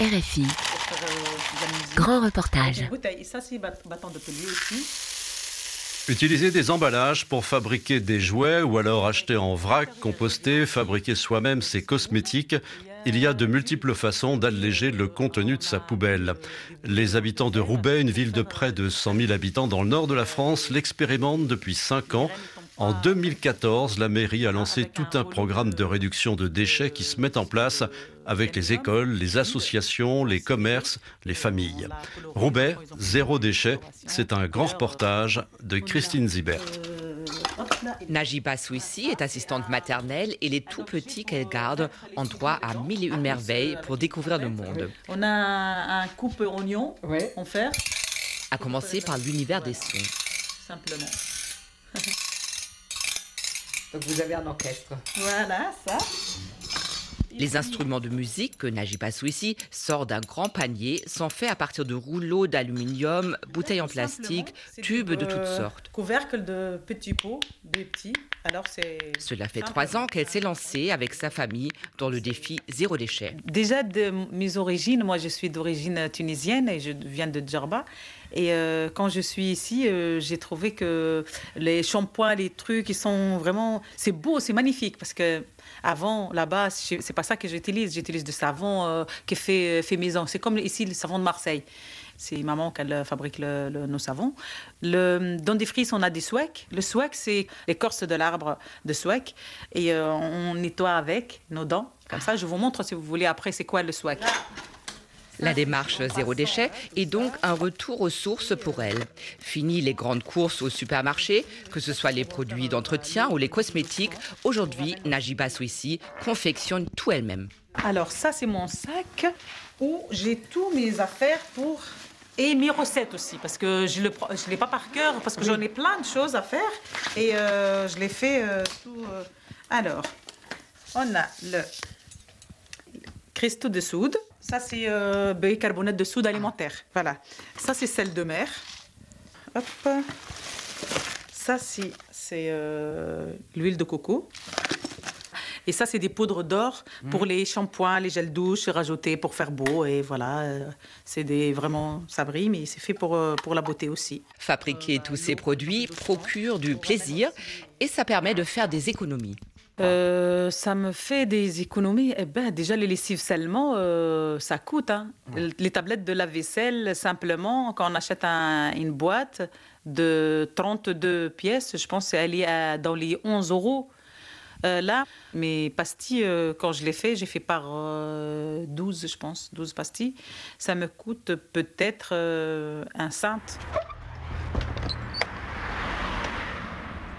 RFI. Grand reportage. Ça, c'est bâton de pelure aussi. Utiliser des emballages pour fabriquer des jouets ou alors acheter en vrac, composter, fabriquer soi-même ses cosmétiques, il y a de multiples façons d'alléger le contenu de sa poubelle. Les habitants de Roubaix, une ville de près de 100 000 habitants dans le nord de la France, l'expérimentent depuis 5 ans. En 2014, la mairie a lancé tout un programme de réduction de déchets qui se met en place avec les écoles, les associations, les commerces, les familles. Roubaix, zéro déchet, c'est un grand reportage de Christine Zibert. Najiba Souissi est assistante maternelle et les tout petits qu'elle garde ont droit à mille et une merveilles pour découvrir le monde. On a un coupe oignon en fer. À commencer par l'univers des sons. Simplement. Donc vous avez un orchestre. Voilà, ça. Les instruments de musique que Najiba Souissi sort d'un grand panier sont faits à partir de rouleaux d'aluminium, bouteilles en plastique, tubes de toutes euh, sortes. Couvercle de petits pots, des petits. Alors c'est. Cela fait trois ans qu'elle s'est lancée avec sa famille dans le défi zéro déchet. Déjà de mes origines, moi je suis d'origine tunisienne et je viens de Djerba. Et euh, quand je suis ici, euh, j'ai trouvé que les shampoings, les trucs, ils sont vraiment. C'est beau, c'est magnifique parce que avant, là-bas, c'est pas ça que j'utilise. J'utilise du savon euh, qui est fait, fait maison. C'est comme ici le savon de Marseille. C'est maman qui fabrique le, nos savons. Le, dans des frises, on a des swag. Le swag, c'est l'écorce de l'arbre de swag. Et on nettoie avec nos dents. Comme ça, je vous montre si vous voulez après c'est quoi le swag. La démarche zéro déchet est donc un retour aux sources pour elle. Fini les grandes courses au supermarché, que ce soit les produits d'entretien ou les cosmétiques. Aujourd'hui, Najiba Souissi confectionne tout elle-même. Alors ça, c'est mon sac où j'ai tous mes affaires pour et mes recettes aussi, parce que je ne l'ai pas par cœur, parce que j'en ai plein de choses à faire et euh, je les fais euh, tout. Euh. Alors, on a le cristaux de soude. Ça, c'est euh, bicarbonate de soude alimentaire. Voilà. Ça, c'est sel de mer. Hop. Ça, c'est euh, l'huile de coco. Et ça, c'est des poudres d'or pour mm. les shampoings, les gels douche, rajouter pour faire beau. Et voilà, euh, c'est des vraiment, ça brille, mais c'est fait pour, euh, pour la beauté aussi. Fabriquer tous ces produits procure du plaisir et ça permet de faire des économies. Euh, ça me fait des économies. Eh ben, déjà, les lessives seulement, euh, ça coûte. Hein. Les tablettes de la vaisselle, simplement, quand on achète une boîte de 32 pièces, je pense qu'elle est dans les 11 euros. Euh, là, mes pastilles, quand je les fais, j'ai fait par 12, je pense, 12 pastilles. Ça me coûte peut-être un cent.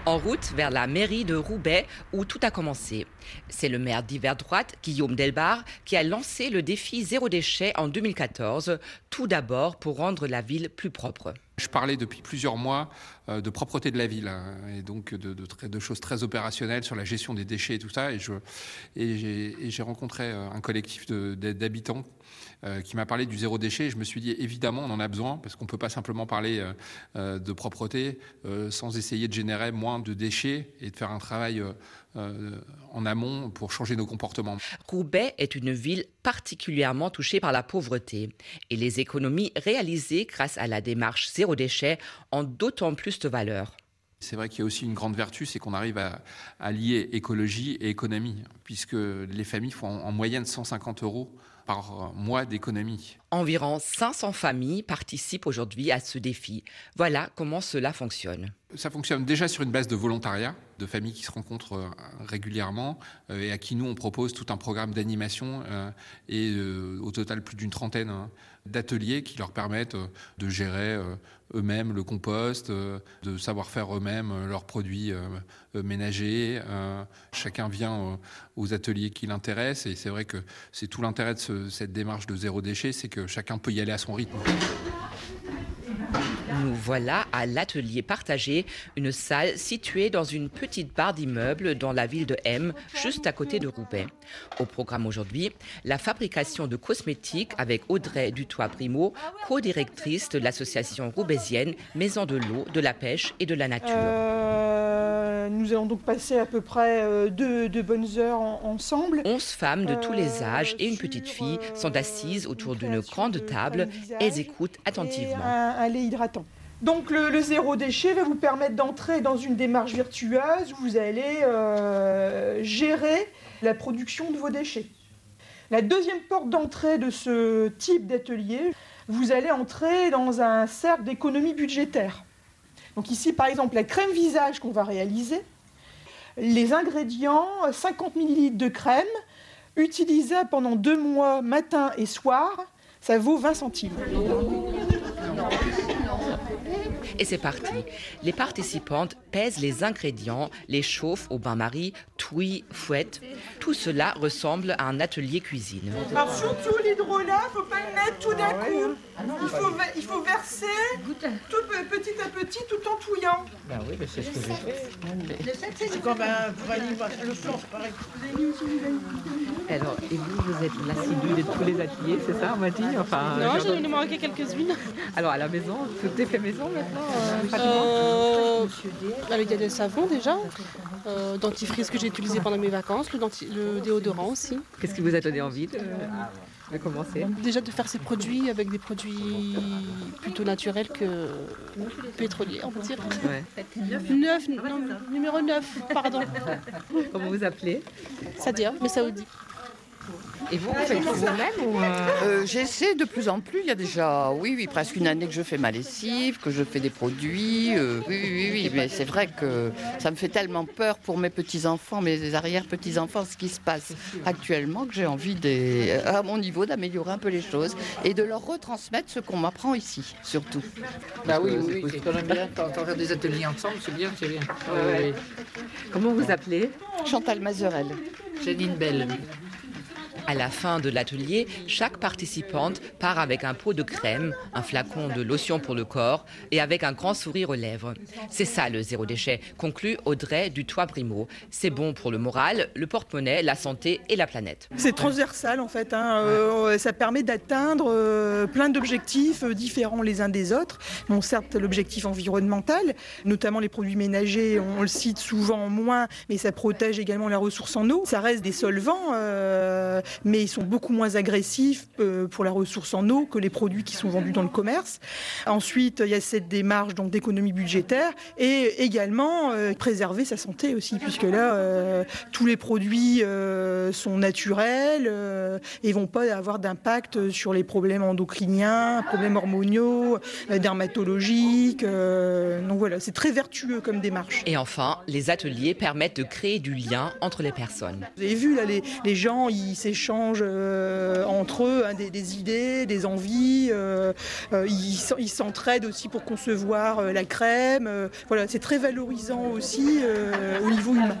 En route vers la mairie de Roubaix où tout a commencé. C'est le maire d'hiver droite, Guillaume Delbar, qui a lancé le défi zéro déchet en 2014, tout d'abord pour rendre la ville plus propre. Je parlais depuis plusieurs mois euh, de propreté de la ville hein, et donc de, choses très opérationnelles sur la gestion des déchets et tout ça. Et j'ai rencontré euh, un collectif d'habitants euh, qui m'a parlé du zéro déchet. je me suis dit, évidemment, on en a besoin, parce qu'on ne peut pas simplement parler de propreté sans essayer de générer moins de déchets et de faire un travail en amont pour changer nos comportements. Roubaix est une ville particulièrement touchée par la pauvreté. Et les économies réalisées grâce à la démarche zéro déchet ont d'autant plus de valeur. C'est vrai qu'il y a aussi une grande vertu, c'est qu'on arrive à, lier écologie et économie, puisque les familles font en, moyenne 150 euros par mois d'économie. Environ 500 familles participent aujourd'hui à ce défi. Voilà comment cela fonctionne. Ça fonctionne déjà sur une base de volontariat, de familles qui se rencontrent euh, régulièrement euh, et à qui nous on propose tout un programme d'animation euh, et au total plus d'une trentaine hein, d'ateliers qui leur permettent de gérer eux-mêmes le compost, de savoir faire eux-mêmes leurs produits ménagers. Chacun vient aux ateliers qui l'intéressent et c'est vrai que c'est tout l'intérêt de cette démarche de zéro déchet, c'est que chacun peut y aller à son rythme. Nous voilà à l'atelier partagé, une salle située dans une petite barre d'immeubles dans la ville de M, juste à côté de Roubaix. Au programme aujourd'hui, la fabrication de cosmétiques avec Audrey Dutoit-Primo, co-directrice de l'association roubaisienne Maison de l'eau, de la pêche et de la nature. Euh, nous allons donc passer à peu près deux, bonnes heures ensemble. Onze femmes de tous les âges et une petite fille sont assises autour d'une grande table. Elles écoutent attentivement. Un, lait hydratant. Donc le, zéro déchet va vous permettre d'entrer dans une démarche virtueuse où vous allez gérer la production de vos déchets. La deuxième porte d'entrée de ce type d'atelier, vous allez entrer dans un cercle d'économie budgétaire. Donc ici, par exemple, la crème visage qu'on va réaliser, les ingrédients, 50 ml de crème, utilisable pendant deux mois, matin et soir, ça vaut 20 centimes. Et c'est parti. Les participantes pèsent les ingrédients, les chauffent au bain-marie, touillent, fouettent. Tout cela ressemble à un atelier cuisine. Alors surtout l'hydrolat, faut pas le mettre tout d'un coup. Il faut, il faut verser tout petit à petit tout en touillant. Ben oui, mais c'est ce que j'ai fait. C'est comme un le pareil. Alors, et vous, vous êtes l'assidu de tous les ateliers, c'est ça, on m'a dit enfin, Non, j'en ai manqué quelques-unes. Alors, à la maison, tout est fait maison maintenant euh, euh, Il y a des savons déjà, euh, dentifrice que j'ai utilisé pendant mes vacances, le, le déodorant aussi. Qu'est-ce qui vous a donné envie de de commencer Déjà de faire ces produits avec des produits plutôt naturels que pétroliers, on peut dire. Ouais. 9, non, numéro 9, pardon. Comment vous appelez? Sadia, mais saoudi. Et vous, vous faites vous-même euh, euh, J'essaie de plus en plus. Il y a déjà, oui, oui, presque une année que je fais ma lessive, que je fais des produits. Euh, oui, oui, oui, mais c'est vrai que ça me fait tellement peur pour mes petits-enfants, mes arrière-petits-enfants, ce qui se passe actuellement, que j'ai envie, à mon niveau, d'améliorer un peu les choses et de leur retransmettre ce qu'on m'apprend ici, surtout. Bah oui, oui, oui. C'est bien quand on fait des ateliers ensemble, c'est bien, c'est bien. Comment vous appelez? Chantal Mazerel. Janine Belle. À la fin de l'atelier, chaque participante part avec un pot de crème, un flacon de lotion pour le corps et avec un grand sourire aux lèvres. C'est ça le zéro déchet, conclut Audrey du Toit Primo. C'est bon pour le moral, le porte-monnaie, la santé et la planète. C'est transversal en fait. Hein. Euh, ça permet d'atteindre euh, plein d'objectifs euh, différents les uns des autres. Bon, certes, l'objectif environnemental, notamment les produits ménagers, on le cite souvent moins, mais ça protège également la ressource en eau. Ça reste des solvants mais ils sont beaucoup moins agressifs euh, pour la ressource en eau que les produits qui sont vendus dans le commerce. Ensuite, il y a cette démarche d'économie budgétaire et également euh, préserver sa santé aussi, puisque là, euh, tous les produits sont naturels et vont pas avoir d'impact sur les problèmes endocriniens, problèmes hormonaux, dermatologiques. donc voilà, c'est très vertueux comme démarche. Et enfin, les ateliers permettent de créer du lien entre les personnes. Vous avez vu, là, les, les gens, ils s'échangent euh, entre eux hein, des, idées, des envies. Euh, euh, ils s'entraident aussi pour concevoir la crème. voilà, c'est très valorisant aussi au niveau humain.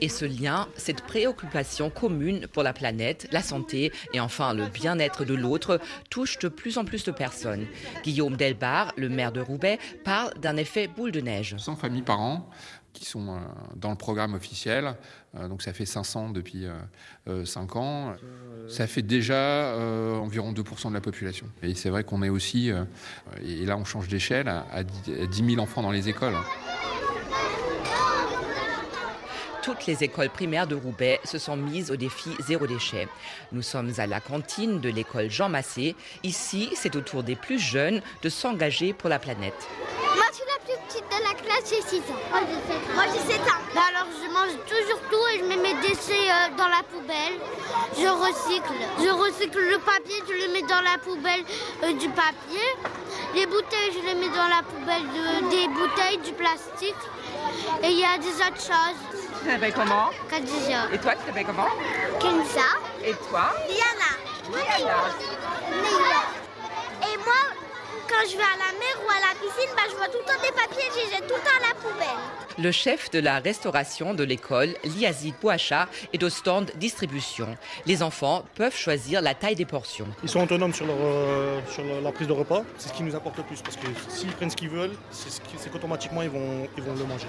Et ce lien, cette préoccupation commune pour la planète, la santé et enfin le bien-être de l'autre touche de plus en plus de personnes. Guillaume Delbar, le maire de Roubaix, parle d'un effet boule de neige. 100 familles par an qui sont dans le programme officiel. Euh, donc ça fait 500 depuis 5 euh, ans. Ça fait déjà environ 2% de la population. Et c'est vrai qu'on est aussi, et là on change d'échelle, à 10 000 enfants dans les écoles toutes les écoles primaires de Roubaix se sont mises au défi zéro déchet. Nous sommes à la cantine de l'école Jean Massé. Ici, c'est au tour des plus jeunes de s'engager pour la planète de la classe, j'ai 6 ans. Moi, j'ai 7 ans. Bah, alors, je mange toujours tout et je mets mes déchets euh, dans la poubelle. Je recycle. Je recycle le papier, je le mets dans la poubelle euh, du papier. Les bouteilles, je les mets dans la poubelle des bouteilles, du plastique. Et il y a des autres choses. Tu t'appelles comment? Khadija. Et toi, tu t'appelles comment? Kenza. Et toi? Liana. Liana. Et moi, quand je vais à la mer ou à la piscine, bah, je vois tout le temps des papiers, je les jette tout le temps à la poubelle. Le chef de la restauration de l'école, Liazid Bouacha, est au stand distribution. Les enfants peuvent choisir la taille des portions. Ils sont autonomes sur, leur, euh, sur la prise de repas. C'est ce qui nous apporte le plus parce que s'ils prennent ce qu'ils veulent, c'est qu'automatiquement ils vont, ils vont le manger.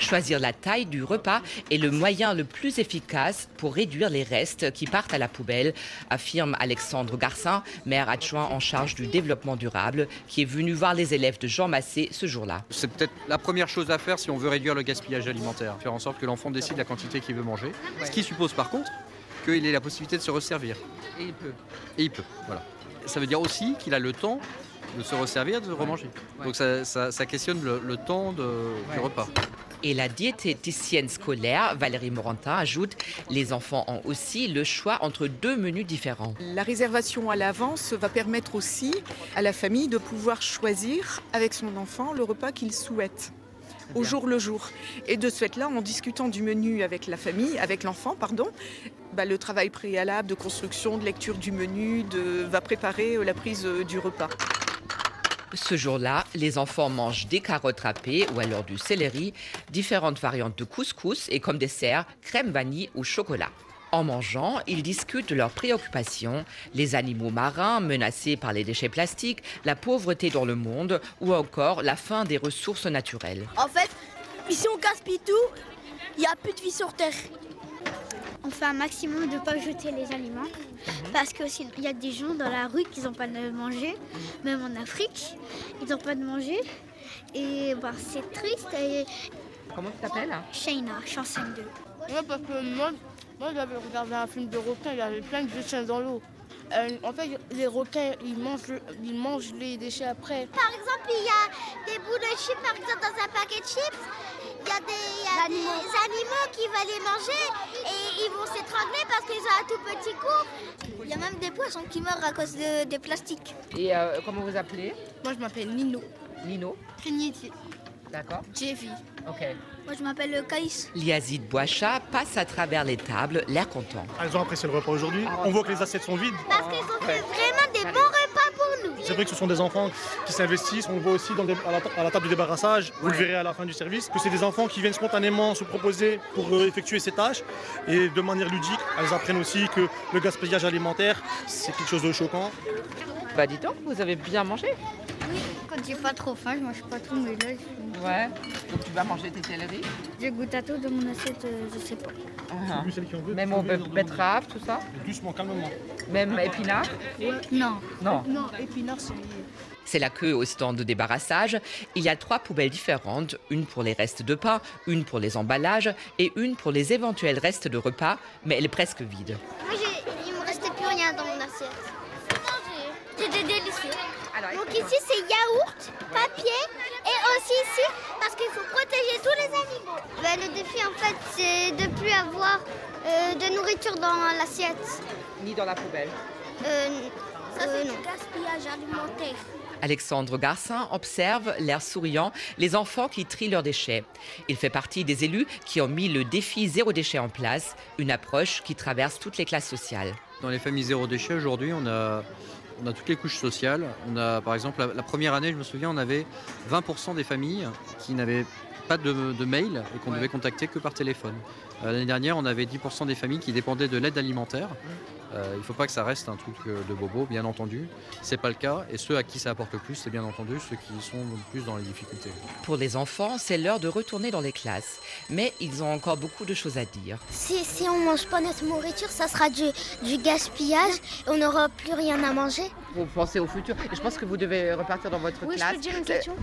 Choisir la taille du repas est le moyen le plus efficace pour réduire les restes qui partent à la poubelle, affirme Alexandre Garcin, maire adjoint en charge du développement durable, qui est venu voir les élèves de Jean Massé ce jour-là. C'est peut-être la première chose à faire si on veut réduire le gaspillage alimentaire, faire en sorte que l'enfant décide la quantité qu'il veut manger. Ce qui suppose par contre qu'il ait la possibilité de se resservir. Et il peut. Et il peut, voilà. Ça veut dire aussi qu'il a le temps de se resservir, de remanger. Donc ça, ça- ça questionne le, le temps de- du repas. Et la diététicienne scolaire, Valérie Morantin, ajoute Les enfants ont aussi le choix entre deux menus différents. La réservation à l'avance va permettre aussi à la famille de pouvoir choisir avec son enfant le repas qu'il souhaite au jour le jour. Et de ce fait-là, en discutant du menu avec la famille, avec l'enfant, pardon, bah, le travail préalable de construction, de lecture du menu, de, va préparer euh, la prise euh, du repas. Ce jour-là, les enfants mangent des carottes râpées ou alors du céleri, différentes variantes de couscous et comme dessert, crème vanille ou chocolat. En mangeant, ils discutent de leurs préoccupations, les animaux marins menacés par les déchets plastiques, la pauvreté dans le monde ou encore la fin des ressources naturelles. En fait, ici on gaspille tout, il n'y a plus de vie sur Terre. Fait un maximum de ne pas jeter les aliments parce que il y a des gens dans la rue qui n'ont pas de manger, même en Afrique, ils n'ont pas de manger et bah, c'est triste. Et... Comment tu t'appelles Shaina, chanson 2. Ouais, parce que moi, moi j'avais regardé un film de requins, il y avait plein de déchets dans l'eau. Euh, en fait, les requins, ils mangent, le- ils mangent les déchets après. Par exemple, il y a des bouts de chips, par exemple, dans un paquet de chips. Il y a, des, il y a des animaux qui vont les manger et ils vont s'étrangler parce qu'ils ont un tout petit coup. Il y a même des poissons qui meurent à cause de, des plastiques. Et euh, comment vous appelez? Moi, je m'appelle Nino. Nino Trinity. D'accord. Jeffy. Ok. Moi, je m'appelle Caïs. Liazid Boacha passe à travers les tables, l'air content. Ah, Ils ont apprécié le repas aujourd'hui. On voit que les assiettes sont vides. Parce qu'ils ont fait vraiment des bons. C'est vrai que ce sont des enfants qui s'investissent. On le voit aussi dans le dé- à, la, à la table du débarrassage. Vous le verrez à la fin du service. Que c'est des enfants qui viennent spontanément se proposer pour euh, effectuer ces tâches. Et de manière ludique, elles apprennent aussi que le gaspillage alimentaire, c'est quelque chose de choquant. Bah dis donc, vous avez bien mangé quand j'ai pas trop faim, je mange pas tout, mais là, je- Ouais. Donc tu vas manger tes céleris je goûte à tout de mon assiette, euh, je sais pas. Ah. Veulent, Même au betterave, tout ça. Doucement, calmement. Même épinards Non. Non. Non, épinards, c'est C'est la queue au stand de débarrassage. Il y a trois poubelles différentes, une pour les restes de pain, une pour les emballages et une pour les éventuels restes de repas, mais elle est presque vide. Moi, j'ai- il me restait plus rien dans mon assiette. C'était délicieux. Donc ici, c'est yaourt, papier et aussi ici, parce qu'il faut protéger tous les animaux. Ben, le défi, en fait, c'est de plus avoir euh, de nourriture dans l'assiette. Ni dans la poubelle. Euh, Ça, c'est du gaspillage alimentaire. Alexandre Garcin observe, l'air souriant, les enfants qui trient leurs déchets. Il fait partie des élus qui ont mis le défi zéro déchet en place, une approche qui traverse toutes les classes sociales. Dans les familles zéro déchet, aujourd'hui, on a, on a toutes les couches sociales. On a, par exemple, la, la première année, je me souviens, on avait 20% des familles qui n'avaient pas de, de mail et qu'on devait contacter que par téléphone. Euh, L'année dernière, on avait 10% des familles qui dépendaient de l'aide alimentaire. Euh, il ne faut pas que ça reste un truc euh, de bobo, bien entendu. C'est pas le cas. Et ceux à qui ça apporte le plus, c'est bien entendu ceux qui sont le plus dans les difficultés. Pour les enfants, c'est l'heure de retourner dans les classes. Mais ils ont encore beaucoup de choses à dire. Si, si on mange pas notre nourriture, ça sera du, du gaspillage et on n'aura plus rien à manger. Vous pensez au futur? Et je pense que vous devez repartir dans votre Oui, je classe. peux dire une question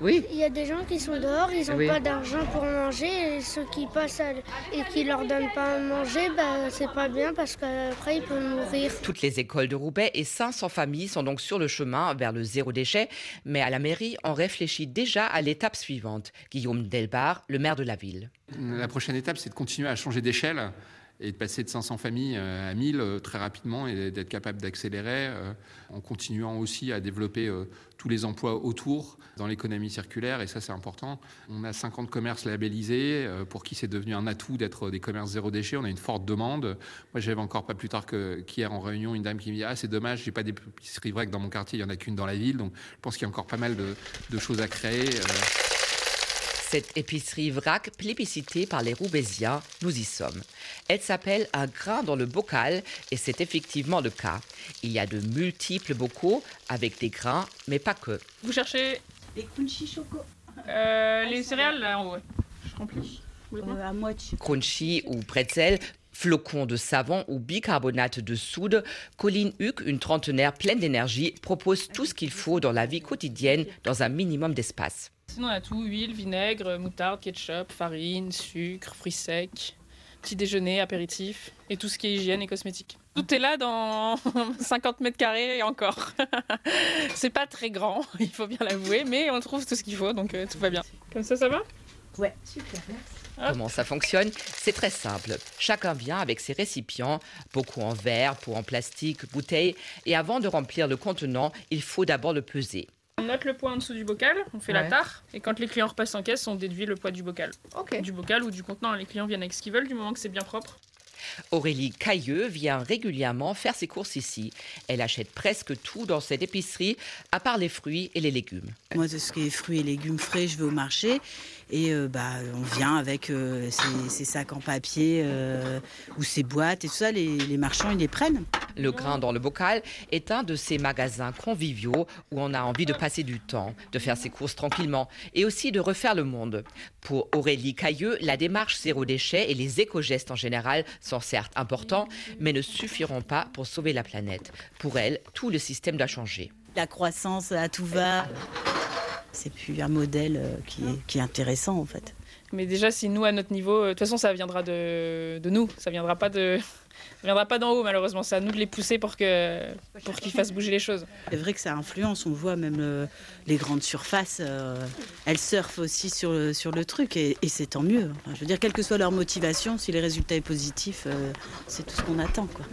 Oui. Il y a des gens qui sont dehors, ils n'ont Oui. pas d'argent pour manger et ceux qui passent à- et qui leur donnent pas à manger, bah, c'est pas bien parce qu'après ils peuvent mourir. Toutes les écoles de Roubaix et 500 familles sont donc sur le chemin vers le zéro déchet. Mais à la mairie, on réfléchit déjà à l'étape suivante. Guillaume Delbar, le maire de la ville. La prochaine étape, c'est de continuer à changer d'échelle et de passer de 500 familles euh, à 1000 euh, très rapidement et d'être capable d'accélérer euh, en continuant aussi à développer tous les emplois autour dans l'économie circulaire et ça c'est important. On a 50 commerces labellisés pour qui c'est devenu un atout d'être des commerces zéro déchet. On a une forte demande. Moi j'avais encore pas plus tard qu'hier en réunion une dame qui me dit ah c'est dommage j'ai pas d'épicerie que dans mon quartier il y en a qu'une dans la ville donc je pense qu'il y a encore pas mal de choses à créer. Euh. Cette épicerie vrac plébiscitée par les Roubaisiens, nous y sommes. Elle s'appelle Un grain dans le bocal et c'est effectivement le cas. Il y a de multiples bocaux avec des grains, mais pas que. Vous cherchez Les crunchy choco. euh, les céréales là en haut. Je rempli. à moitié. Crunchy ou pretzel, flocons de savon ou bicarbonate de soude, Colline Huck, une trentenaire pleine d'énergie, propose tout ce qu'il faut dans la vie quotidienne dans un minimum d'espace. Sinon, on a tout huile, vinaigre, moutarde, ketchup, farine, sucre, fruits secs, petit déjeuner, apéritif et tout ce qui est hygiène et cosmétique. Tout est là dans 50 mètres carrés et encore. C'est pas très grand, il faut bien l'avouer, mais on trouve tout ce qu'il faut, donc euh, tout va bien. Comme ça, ça va? Ouais, super, merci. Comment ça fonctionne? C'est très simple. Chacun vient avec ses récipients, beaucoup en verre, pour en plastique, bouteilles, et avant de remplir le contenant, il faut d'abord le peser. On note le poids en dessous du bocal, on fait la tare, et quand les clients repassent en caisse, on déduit le poids du bocal. Du bocal ou du contenant, les clients viennent avec ce qu'ils veulent du moment que c'est bien propre. Aurélie Cailleux vient régulièrement faire ses courses ici. Elle achète presque tout dans cette épicerie, à part les fruits et les légumes. Moi, de ce qui est fruits et légumes frais, je vais au marché et euh, bah, on vient avec euh, ces, ces sacs en papier euh, ou ces boîtes et tout ça. Les, les marchands, ils les prennent. Le grain dans le bocal est un de ces magasins conviviaux où on a envie de passer du temps, de faire ses courses tranquillement et aussi de refaire le monde. Pour Aurélie Cailleux, la démarche zéro déchet et les éco-gestes en général sont certes importants, mais ne suffiront pas pour sauver la planète. Pour elle, tout le système doit changer. La croissance à tout va. C'est plus un modèle euh, qui est, qui est intéressant en fait. Mais déjà, si nous, à notre niveau, euh, de toute façon, ça viendra de, de nous, ça viendra pas de. Ça viendra pas d'en haut, malheureusement. C'est à nous de les pousser pour que pour qu'ils fassent bouger les choses. C'est vrai que ça influence, on voit même euh, les grandes surfaces, euh, elles surfent aussi sur le, sur le truc et, et c'est tant mieux. Enfin, je veux dire, quelle que soit leur motivation, si le résultat est positif, euh, c'est tout ce qu'on attend. Quoi.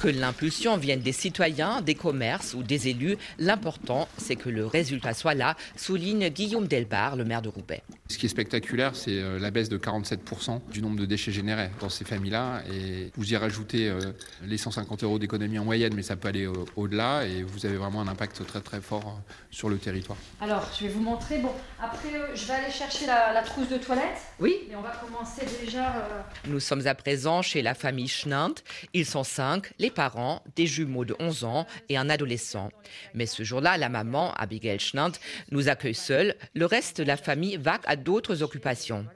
Que l'impulsion vienne des citoyens, des commerces ou des élus, l'important, c'est que le résultat soit là, souligne Guillaume Delbar, le maire de Roubaix. Ce qui est spectaculaire, c'est euh, la baisse de 47% du nombre de déchets générés dans ces familles-là. Et vous y rajoutez euh, les 150 euros d'économie en moyenne, mais ça peut aller euh, au-delà. Et vous avez vraiment un impact très très fort sur le territoire. Alors, je vais vous montrer. Bon, après, je vais aller chercher la, la trousse de toilette. Oui. Et on va commencer déjà. euh, Nous sommes à présent chez la famille Schnant. Ils sont cinq, les parents, des jumeaux de 11 ans et un adolescent. Mais ce jour-là, la maman, Abigail Schnant, nous accueille seule. Le reste de la famille va à d'autres occupations.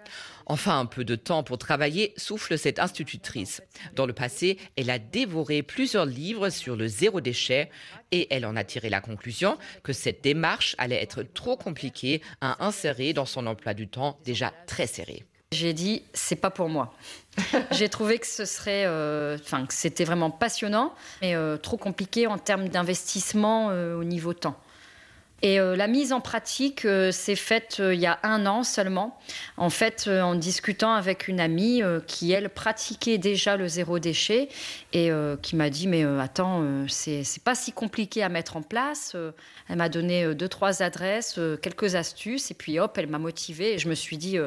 Enfin, un peu de temps pour travailler, souffle cette institutrice. Dans le passé, elle a dévoré plusieurs livres sur le zéro déchet et elle en a tiré la conclusion que cette démarche allait être trop compliquée à insérer dans son emploi du temps déjà très serré. J'ai dit, c'est pas pour moi. J'ai trouvé que ce serait, euh, enfin, que c'était vraiment passionnant, mais euh, trop compliqué en termes d'investissement euh, au niveau temps. Et euh, la mise en pratique euh, s'est faite euh, il y a un an seulement. En fait, en discutant avec une amie qui, elle, pratiquait déjà le zéro déchet et qui m'a dit Mais attends, c'est pas si compliqué à mettre en place. Elle m'a donné deux, trois adresses, quelques astuces, et puis hop, elle m'a motivée. Et je me suis dit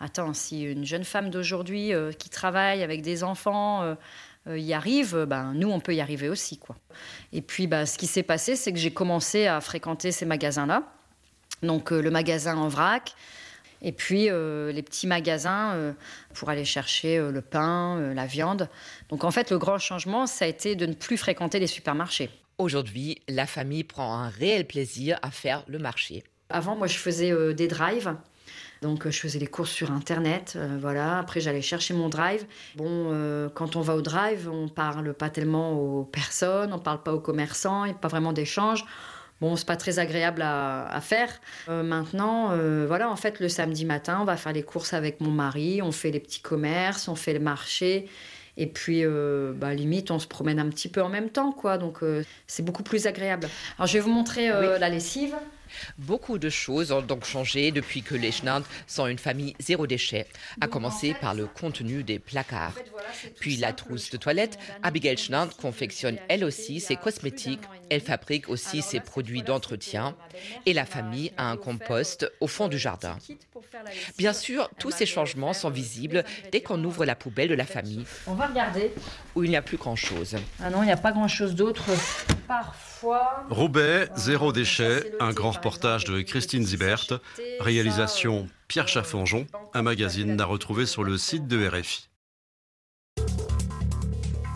Attends, si une jeune femme d'aujourd'hui qui travaille avec des enfants. Euh, y arrive, euh, ben, nous, on peut y arriver aussi. Quoi. Et puis, bah, ce qui s'est passé, c'est que j'ai commencé à fréquenter ces magasins-là. Donc, euh, le magasin en vrac, et puis euh, les petits magasins euh, pour aller chercher euh, le pain, la viande. Donc, en fait, le grand changement, ça a été de ne plus fréquenter les supermarchés. Aujourd'hui, la famille prend un réel plaisir à faire le marché. Avant, moi, je faisais des drives. Donc, euh, je faisais les courses sur Internet. euh, voilà. Après, j'allais chercher mon drive. Bon, euh, quand on va au drive, on parle pas tellement aux personnes, on parle pas aux commerçants, il n'y a pas vraiment d'échange. Bon, c'est pas très agréable à, à faire. Euh, maintenant, euh, voilà, en fait, le samedi matin, on va faire les courses avec mon mari, on fait les petits commerces, on fait le marché. Et puis, euh, bah, limite, on se promène un petit peu en même temps, quoi. Donc, c'est beaucoup plus agréable. Alors, je vais vous montrer la lessive. Beaucoup de choses ont donc changé depuis que les Schnards sont une famille zéro déchet, à commencer par le contenu des placards. Puis la trousse de toilette, Abigail Schnard confectionne elle aussi ses cosmétiques, elle fabrique aussi ses produits d'entretien et la famille a un compost au fond du jardin. Bien sûr, tous ces changements sont visibles dès qu'on ouvre la poubelle de la famille, On va regarder. où il n'y a plus grand-chose. Ah non, il n'y a pas grand-chose d'autre. Roubaix, zéro déchet, un grand reportage de Christine Zibert, réalisation Pierre Chaffanjon, un magazine à retrouver sur le site de RFI.